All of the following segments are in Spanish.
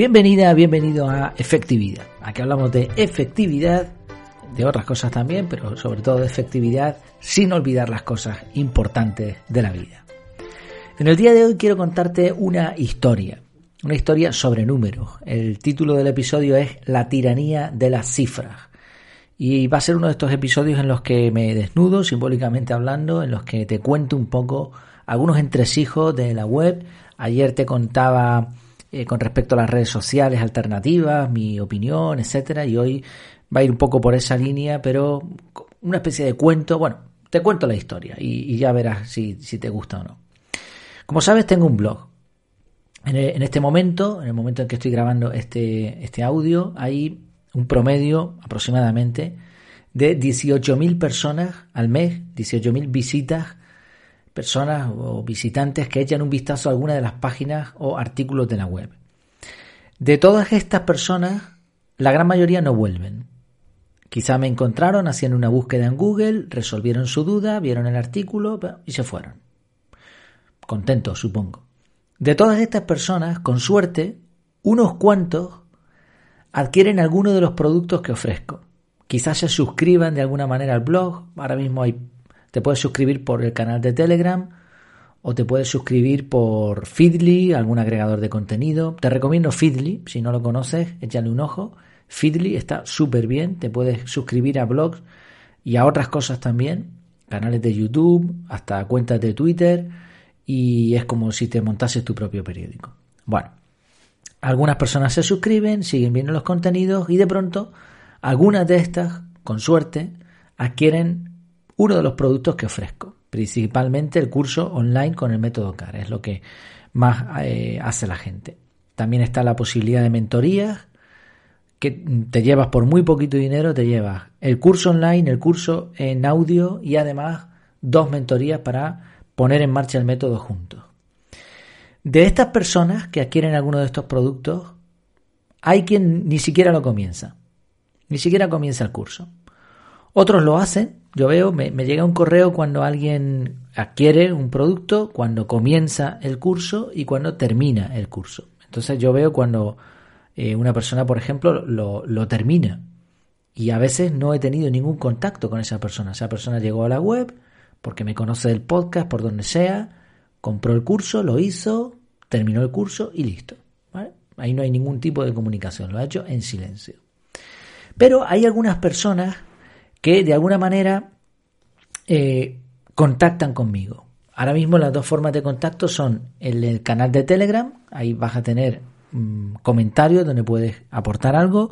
Bienvenida, bienvenido a Efectividad. Aquí hablamos de efectividad, de otras cosas también, pero sobre todo de efectividad, sin olvidar las cosas importantes de la vida. En el día de hoy quiero contarte una historia, una historia sobre números. El título del episodio es La tiranía de las cifras. Y va a ser uno de estos episodios en los que me desnudo, simbólicamente hablando, en los que te cuento un poco algunos entresijos de la web. Ayer te contaba eh, con respecto a las redes sociales alternativas, mi opinión, etcétera, y hoy va a ir un poco por esa línea, pero una especie de cuento. Bueno, te cuento la historia y, ya verás si, te gusta o no. Como sabes, tengo un blog. En, en, este momento, en el momento en que estoy grabando este, este audio, hay un promedio aproximadamente de 18.000 personas al mes, 18.000 visitas, personas o visitantes que echan un vistazo a alguna de las páginas o artículos de la web. De todas estas personas, la gran mayoría no vuelven. Quizá me encontraron haciendo una búsqueda en Google, resolvieron su duda, vieron el artículo y se fueron. Contentos, supongo. De todas estas personas, con suerte, unos cuantos adquieren alguno de los productos que ofrezco. Quizás se suscriban de alguna manera al blog. Ahora mismo hay, te puedes suscribir por el canal de Telegram o te puedes suscribir por Feedly, algún agregador de contenido. Te recomiendo Feedly, si no lo conoces, échale un ojo. Feedly está súper bien, te puedes suscribir a blogs y a otras cosas también, canales de YouTube, hasta cuentas de Twitter y es como si te montases tu propio periódico. Bueno, algunas personas se suscriben, siguen viendo los contenidos y de pronto algunas de estas, con suerte, adquieren uno de los productos que ofrezco, principalmente el curso online con el método CAR, es lo que más eh, hace la gente. También está la posibilidad de mentorías, que te llevas por muy poquito dinero, te llevas el curso online, el curso en audio y además dos mentorías para poner en marcha el método juntos. De estas personas que adquieren alguno de estos productos, hay quien ni siquiera lo comienza, ni siquiera comienza el curso. Otros lo hacen, yo veo, me, llega un correo cuando alguien adquiere un producto, cuando comienza el curso y cuando termina el curso. Entonces yo veo cuando eh, una persona, por ejemplo, lo, lo termina y a veces no he tenido ningún contacto con esa persona. Esa persona llegó a la web porque me conoce del podcast, por donde sea, compró el curso, lo hizo, terminó el curso y listo. Ahí no hay ningún tipo de comunicación, lo ha hecho en silencio. Pero hay algunas personas que de alguna manera eh, contactan conmigo. Ahora mismo las dos formas de contacto son el, el canal de Telegram, ahí vas a tener mm, comentarios donde puedes aportar algo,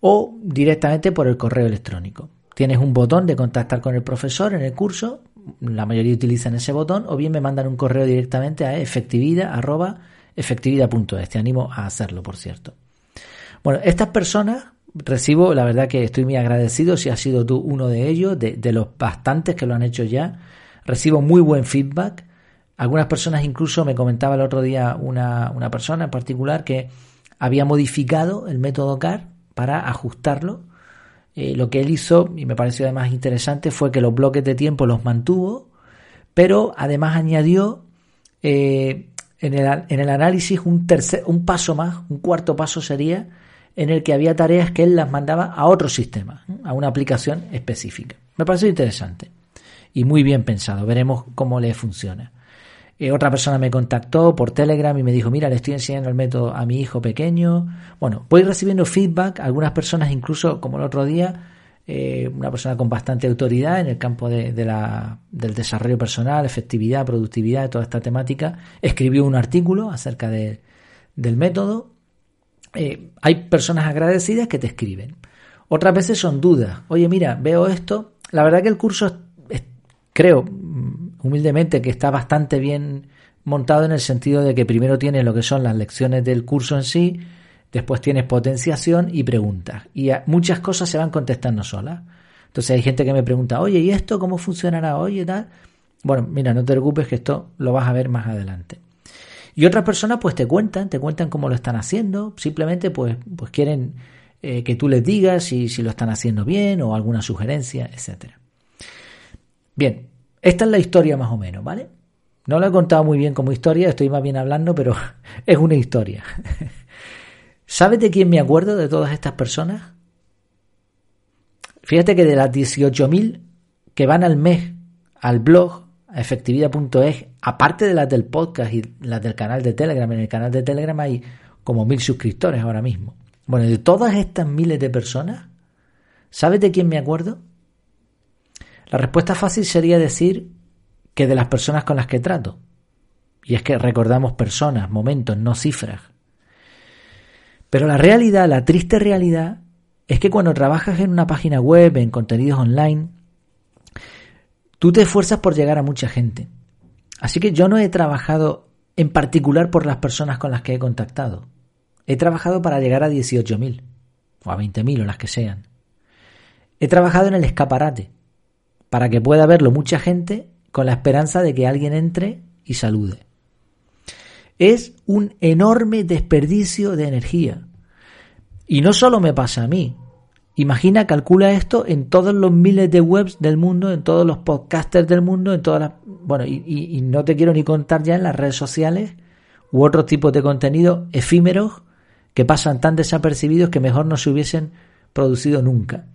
o directamente por el correo electrónico. Tienes un botón de contactar con el profesor en el curso, la mayoría utilizan ese botón, o bien me mandan un correo directamente a efectividad Te animo a hacerlo, por cierto. Bueno, estas personas recibo, la verdad que estoy muy agradecido si has sido tú uno de ellos, de, los bastantes que lo han hecho ya. Recibo muy buen feedback. Algunas personas incluso me comentaba el otro día una, una persona en particular que había modificado el método CAR para ajustarlo eh, lo que él hizo, y me pareció además interesante, fue que los bloques de tiempo los mantuvo, pero además añadió eh, en, el, en, el, análisis un, tercer, un paso más, un cuarto paso sería, en el que había tareas que él las mandaba a otro sistema, a una aplicación específica. Me pareció interesante y muy bien pensado. Veremos cómo le funciona. Eh, otra persona me contactó por Telegram y me dijo, mira, le estoy enseñando el método a mi hijo pequeño. Bueno, voy recibiendo feedback, algunas personas incluso, como el otro día, eh, una persona con bastante autoridad en el campo de, del desarrollo personal, efectividad, productividad, toda esta temática, escribió un artículo acerca de, del método. Eh, hay personas agradecidas que te escriben. Otras veces son dudas. Oye, mira, veo esto. La verdad que el curso, creo, humildemente que está bastante bien montado en el sentido de que primero tienes lo que son las lecciones del curso en sí, después tienes potenciación y preguntas. Y muchas cosas se van contestando solas. Entonces hay gente que me pregunta, oye, ¿y esto cómo funcionará hoy y tal? Bueno, mira, no te preocupes que esto lo vas a ver más adelante. Y otras personas pues te cuentan, te cuentan cómo lo están haciendo, simplemente pues, pues quieren eh, que tú les digas si, si lo están haciendo bien o alguna sugerencia, etcétera. Bien, esta es la historia más o menos, ¿vale? No lo he contado muy bien como historia, estoy más bien hablando, pero es una historia. ¿Sabes de quién me acuerdo de todas estas personas? Fíjate que de las 18.000 que van al mes al blog, efectividad.es, aparte de las del podcast y las del canal de Telegram, en el canal de Telegram hay como mil suscriptores ahora mismo. Bueno, de todas estas miles de personas, ¿sabes de quién me acuerdo? La respuesta fácil sería decir que de las personas con las que trato. Y es que recordamos personas, momentos, no cifras. Pero la realidad, la triste realidad, es que cuando trabajas en una página web, en contenidos online, tú te esfuerzas por llegar a mucha gente. Así que yo no he trabajado en particular por las personas con las que he contactado. He trabajado para llegar a 18.000 o a 20.000 o las que sean. He trabajado en el escaparate para que pueda verlo mucha gente con la esperanza de que alguien entre y salude. Es un enorme desperdicio de energía. Y no solo me pasa a mí. Imagina, calcula esto en todos los miles de webs del mundo, en todos los podcasters del mundo, en todas las... Bueno, y, no te quiero ni contar ya en las redes sociales u otros tipos de contenido efímeros que pasan tan desapercibidos que mejor no se hubiesen producido nunca.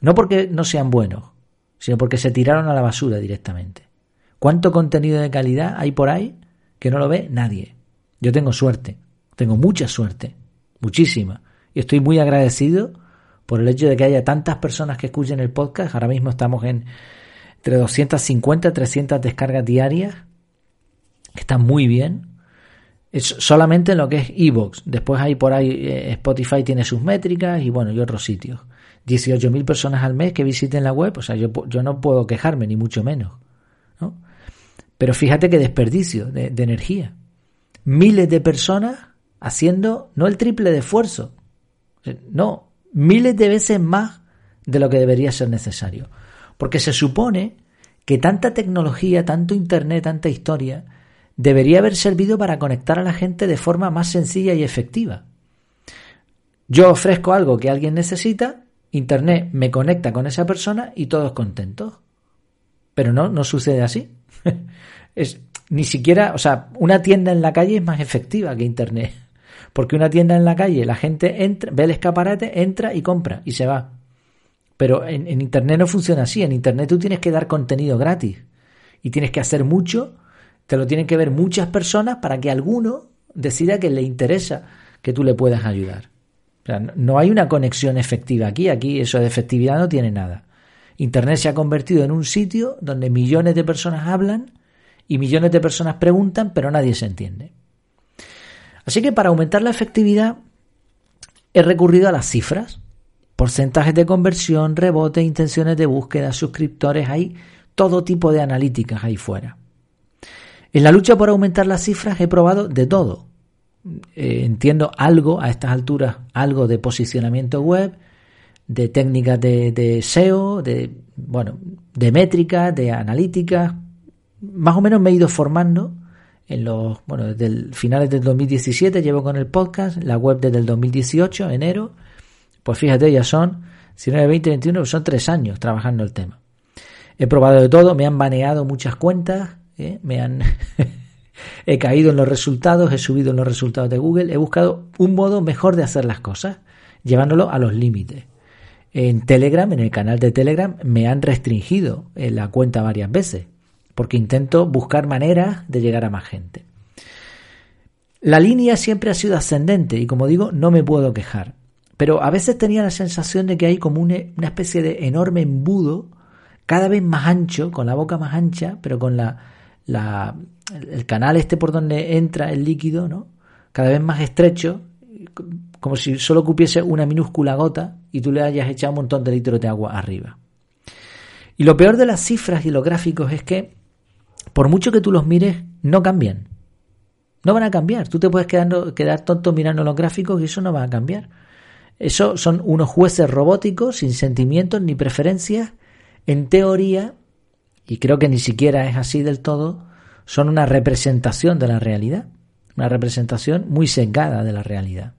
No porque no sean buenos, sino porque se tiraron a la basura directamente. ¿Cuánto contenido de calidad hay por ahí que no lo ve nadie? Yo tengo suerte, tengo mucha suerte, muchísima. Y estoy muy agradecido por el hecho de que haya tantas personas que escuchen el podcast. Ahora mismo estamos en entre 250 y 300 descargas diarias, que están muy bien. Es solamente en lo que es Evox. Después hay por ahí, eh, Spotify tiene sus métricas y bueno, y otros sitios. 18.000 personas al mes que visiten la web, o sea, yo, yo no puedo quejarme, ni mucho menos. ¿no? Pero fíjate qué desperdicio de, de energía. Miles de personas haciendo no el triple de esfuerzo, eh, no, miles de veces más de lo que debería ser necesario. Porque se supone que tanta tecnología, tanto Internet, tanta historia, debería haber servido para conectar a la gente de forma más sencilla y efectiva. Yo ofrezco algo que alguien necesita, Internet me conecta con esa persona y todos contentos. Pero no, no sucede así. es ni siquiera, o sea, una tienda en la calle es más efectiva que Internet. Porque una tienda en la calle, la gente entra, ve el escaparate, entra y compra y se va. Pero en, Internet no funciona así. En Internet tú tienes que dar contenido gratis. Y tienes que hacer mucho, te lo tienen que ver muchas personas para que alguno decida que le interesa que tú le puedas ayudar. O sea, no hay una conexión efectiva aquí. Aquí eso de efectividad no tiene nada. Internet se ha convertido en un sitio donde millones de personas hablan y millones de personas preguntan, pero nadie se entiende. Así que para aumentar la efectividad he recurrido a las cifras, porcentajes de conversión, rebote, intenciones de búsqueda, suscriptores, hay todo tipo de analíticas ahí fuera. En la lucha por aumentar las cifras he probado de todo. Eh, entiendo algo a estas alturas, algo de posicionamiento web, de técnicas de, de SEO, de bueno, de métricas, de analíticas. Más o menos me he ido formando en los, bueno, desde el finales del 2017 llevo con el podcast, la web desde el 2018, enero, pues fíjate, ya son 19, 20, 21, son tres años trabajando el tema. He probado de todo, me han baneado muchas cuentas, ¿eh? me han... he caído en los resultados, he subido en los resultados de Google, he buscado un modo mejor de hacer las cosas, llevándolo a los límites. En Telegram, en el canal de Telegram, me han restringido la cuenta varias veces porque intento buscar maneras de llegar a más gente. La línea siempre ha sido ascendente y como digo, no me puedo quejar. Pero a veces tenía la sensación de que hay como una, especie de enorme embudo, cada vez más ancho, con la boca más ancha, pero con la, la, el canal este por donde entra el líquido, ¿no? Cada vez más estrecho, como si solo cupiese una minúscula gota y tú le hayas echado un montón de litros de agua arriba. Y lo peor de las cifras y los gráficos es que por mucho que tú los mires, no cambian. No van a cambiar. Tú te puedes quedar, quedar tonto mirando los gráficos y eso no va a cambiar. Eso son unos jueces robóticos sin sentimientos ni preferencias. En teoría, y creo que ni siquiera es así del todo, son una representación de la realidad. Una representación muy sesgada de la realidad.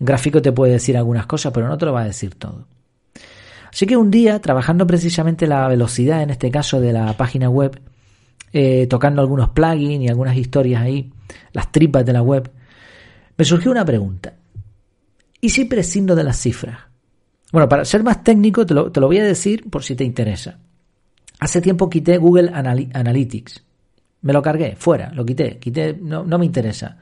Un gráfico te puede decir algunas cosas, pero no te lo va a decir todo. Así que un día, trabajando precisamente la velocidad, en este caso de la página web, eh, tocando algunos plugins y algunas historias ahí, las tripas de la web, me surgió una pregunta. ¿Y si prescindo de las cifras? Bueno, para ser más técnico te lo, voy a decir por si te interesa. Hace tiempo quité Google Analytics. Me lo cargué, fuera, lo quité, quité, no, no me interesa.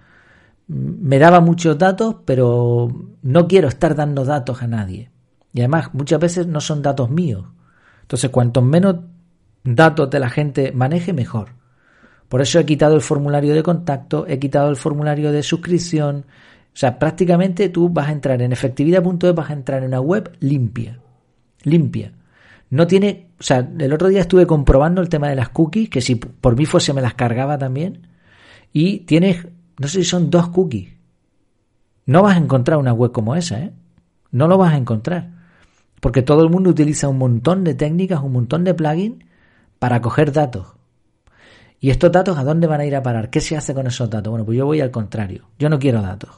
Me daba muchos datos, pero no quiero estar dando datos a nadie. Y además, muchas veces no son datos míos. Entonces, cuanto menos datos de la gente maneje, mejor. Por eso he quitado el formulario de contacto, he quitado el formulario de suscripción, o sea, prácticamente tú vas a entrar en efectividad.es, vas a entrar en una web limpia. Limpia. No tiene, o sea, el otro día estuve comprobando el tema de las cookies, que si por mí fuese me las cargaba también. Y tienes, no sé si son dos cookies. No vas a encontrar una web como esa, ¿eh? No lo vas a encontrar. Porque todo el mundo utiliza un montón de técnicas, un montón de plugins para coger datos. ¿Y estos datos a dónde van a ir a parar? ¿Qué se hace con esos datos? Bueno, pues yo voy al contrario. Yo no quiero datos.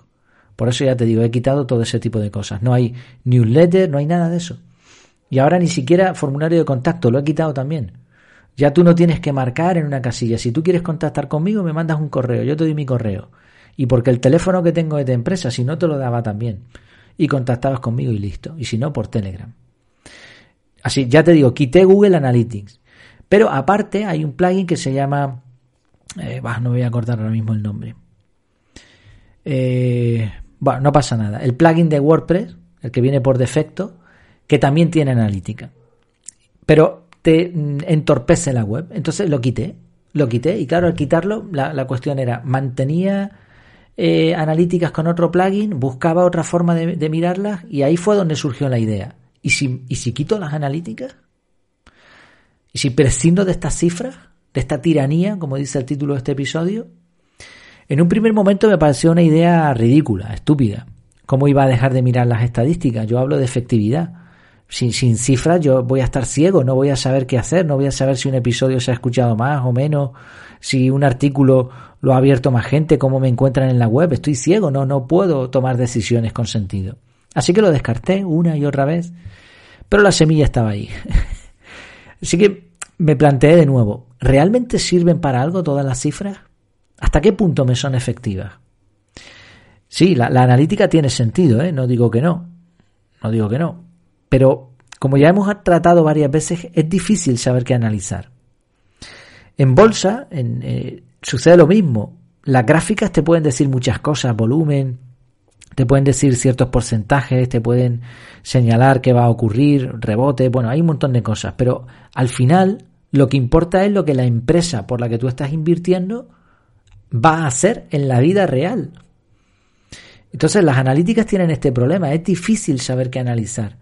Por eso ya te digo, he quitado todo ese tipo de cosas. No hay newsletter, no hay nada de eso. Y ahora ni siquiera formulario de contacto, lo he quitado también. Ya tú no tienes que marcar en una casilla. Si tú quieres contactar conmigo, me mandas un correo, yo te doy mi correo. Y porque el teléfono que tengo es de empresa, si no te lo daba también. Y contactabas conmigo y listo. Y si no, por Telegram. Así, ya te digo, quité Google Analytics. Pero aparte hay un plugin que se llama... Eh, no me voy a acordar ahora mismo el nombre. Eh, bueno, no pasa nada. El plugin de WordPress, el que viene por defecto, que también tiene analítica. Pero te mm, entorpece la web. Entonces lo quité. Lo quité. Y claro, al quitarlo, la, cuestión era, mantenía eh, analíticas con otro plugin, buscaba otra forma de, mirarlas y ahí fue donde surgió la idea. ¿Y si, ¿Y si quito las analíticas? ¿Y si prescindo de estas cifras? ¿De esta tiranía, como dice el título de este episodio? En un primer momento me pareció una idea ridícula, estúpida. ¿Cómo iba a dejar de mirar las estadísticas? Yo hablo de efectividad. Sin, sin cifras yo voy a estar ciego, no voy a saber qué hacer, no voy a saber si un episodio se ha escuchado más o menos, si un artículo lo ha abierto más gente, cómo me encuentran en la web. Estoy ciego, no, no puedo tomar decisiones con sentido. Así que lo descarté una y otra vez, pero la semilla estaba ahí. Así que me planteé de nuevo, ¿realmente sirven para algo todas las cifras? ¿Hasta qué punto me son efectivas? Sí, la, analítica tiene sentido, ¿eh? no digo que no, no digo que no, pero como ya hemos tratado varias veces, es difícil saber qué analizar. En bolsa eh, sucede lo mismo. Las gráficas te pueden decir muchas cosas, volumen, te pueden decir ciertos porcentajes, te pueden señalar qué va a ocurrir, rebote, bueno, hay un montón de cosas, pero al final lo que importa es lo que la empresa por la que tú estás invirtiendo va a hacer en la vida real. Entonces las analíticas tienen este problema, es difícil saber qué analizar.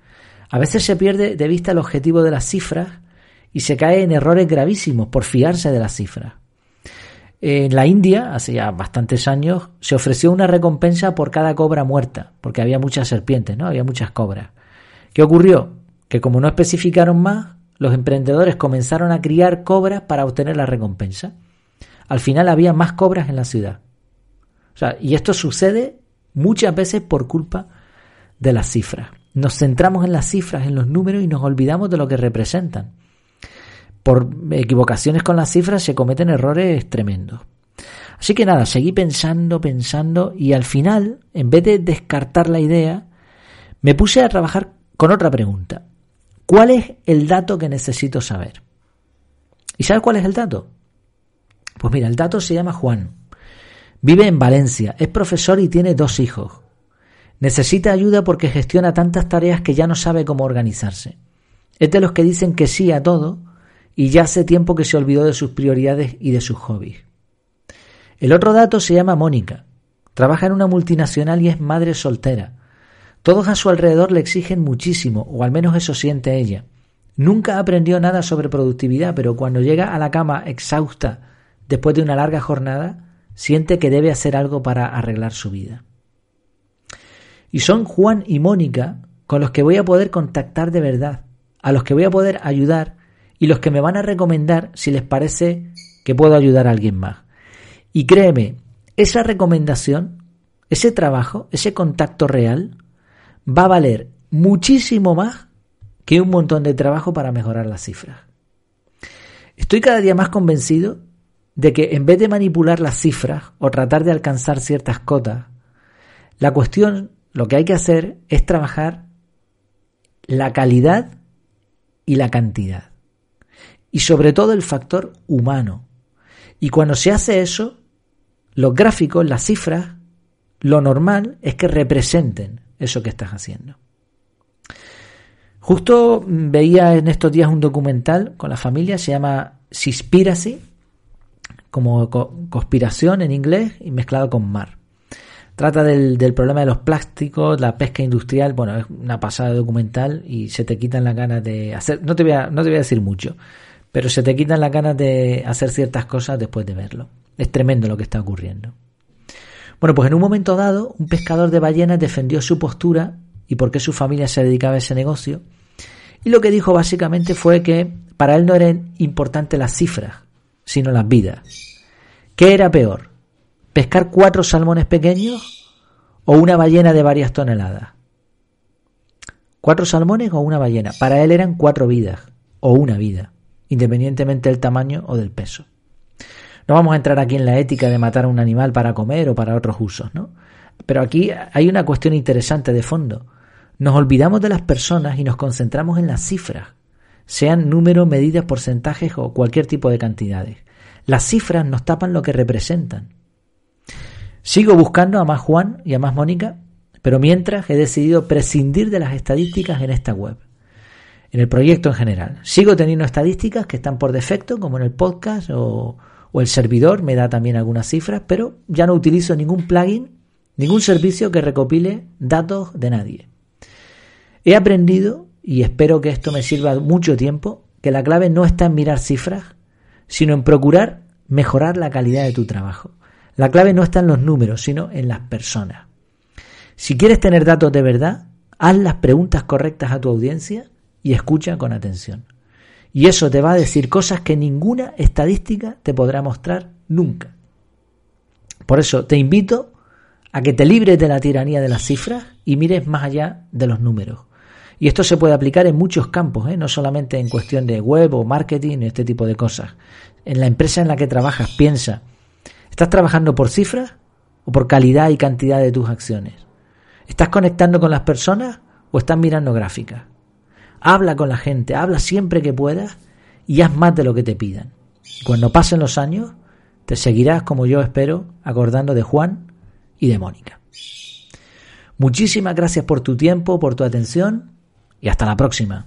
A veces se pierde de vista el objetivo de las cifras y se cae en errores gravísimos por fiarse de las cifras. En la India, hace ya bastantes años, se ofreció una recompensa por cada cobra muerta, porque había muchas serpientes, ¿no? Había muchas cobras. ¿Qué ocurrió? Que como no especificaron más, los emprendedores comenzaron a criar cobras para obtener la recompensa al final había más cobras en la ciudad. O sea, y esto sucede muchas veces por culpa de las cifras. Nos centramos en las cifras, en los números y nos olvidamos de lo que representan. Por equivocaciones con las cifras se cometen errores tremendos. Así que nada, seguí pensando, pensando y al final, en vez de descartar la idea, me puse a trabajar con otra pregunta. ¿Cuál es el dato que necesito saber? ¿Y sabes cuál es el dato? Pues mira, el dato se llama Juan. Vive en Valencia, es profesor y tiene dos hijos. Necesita ayuda porque gestiona tantas tareas que ya no sabe cómo organizarse. Es de los que dicen que sí a todo y ya hace tiempo que se olvidó de sus prioridades y de sus hobbies. El otro dato se llama Mónica. Trabaja en una multinacional y es madre soltera. Todos a su alrededor le exigen muchísimo, o al menos eso siente ella. Nunca aprendió nada sobre productividad, pero cuando llega a la cama exhausta después de una larga jornada, siente que debe hacer algo para arreglar su vida. Y son Juan y Mónica con los que voy a poder contactar de verdad, a los que voy a poder ayudar y los que me van a recomendar si les parece que puedo ayudar a alguien más. Y créeme, esa recomendación, ese trabajo, ese contacto real, va a valer muchísimo más que un montón de trabajo para mejorar las cifras. Estoy cada día más convencido de que en vez de manipular las cifras o tratar de alcanzar ciertas cotas, la cuestión lo que hay que hacer es trabajar la calidad y la cantidad. Y sobre todo el factor humano. Y cuando se hace eso, los gráficos, las cifras, lo normal es que representen eso que estás haciendo. Justo veía en estos días un documental con la familia, se llama Sispiracy, como conspiración en inglés y mezclado con mar. Trata del, problema de los plásticos, la pesca industrial, bueno, es una pasada documental y se te quitan las ganas de hacer, no te voy a, no te voy a decir mucho, pero se te quitan las ganas de hacer ciertas cosas después de verlo. Es tremendo lo que está ocurriendo. Bueno, pues en un momento dado, un pescador de ballenas defendió su postura y por qué su familia se dedicaba a ese negocio. Y lo que dijo básicamente fue que para él no eran importantes las cifras, sino las vidas. ¿Qué era peor? ¿Pescar cuatro salmones pequeños o una ballena de varias toneladas? ¿Cuatro salmones o una ballena? Para él eran cuatro vidas o una vida, independientemente del tamaño o del peso. No vamos a entrar aquí en la ética de matar a un animal para comer o para otros usos, ¿no? Pero aquí hay una cuestión interesante de fondo. Nos olvidamos de las personas y nos concentramos en las cifras, sean números, medidas, porcentajes o cualquier tipo de cantidades. Las cifras nos tapan lo que representan. Sigo buscando a más Juan y a más Mónica, pero mientras he decidido prescindir de las estadísticas en esta web, en el proyecto en general. Sigo teniendo estadísticas que están por defecto, como en el podcast o, el servidor me da también algunas cifras, pero ya no utilizo ningún plugin, ningún servicio que recopile datos de nadie. He aprendido, y espero que esto me sirva mucho tiempo, que la clave no está en mirar cifras, sino en procurar mejorar la calidad de tu trabajo. La clave no está en los números, sino en las personas. Si quieres tener datos de verdad, haz las preguntas correctas a tu audiencia y escucha con atención. Y eso te va a decir cosas que ninguna estadística te podrá mostrar nunca. Por eso te invito a que te libres de la tiranía de las cifras y mires más allá de los números. Y esto se puede aplicar en muchos campos, ¿eh? no solamente en cuestión de web o marketing, este tipo de cosas. En la empresa en la que trabajas, piensa, ¿estás trabajando por cifras o por calidad y cantidad de tus acciones? ¿Estás conectando con las personas o estás mirando gráficas? Habla con la gente, habla siempre que puedas y haz más de lo que te pidan. Cuando pasen los años, te seguirás, como yo espero, acordando de Juan y de Mónica. Muchísimas gracias por tu tiempo, por tu atención y hasta la próxima.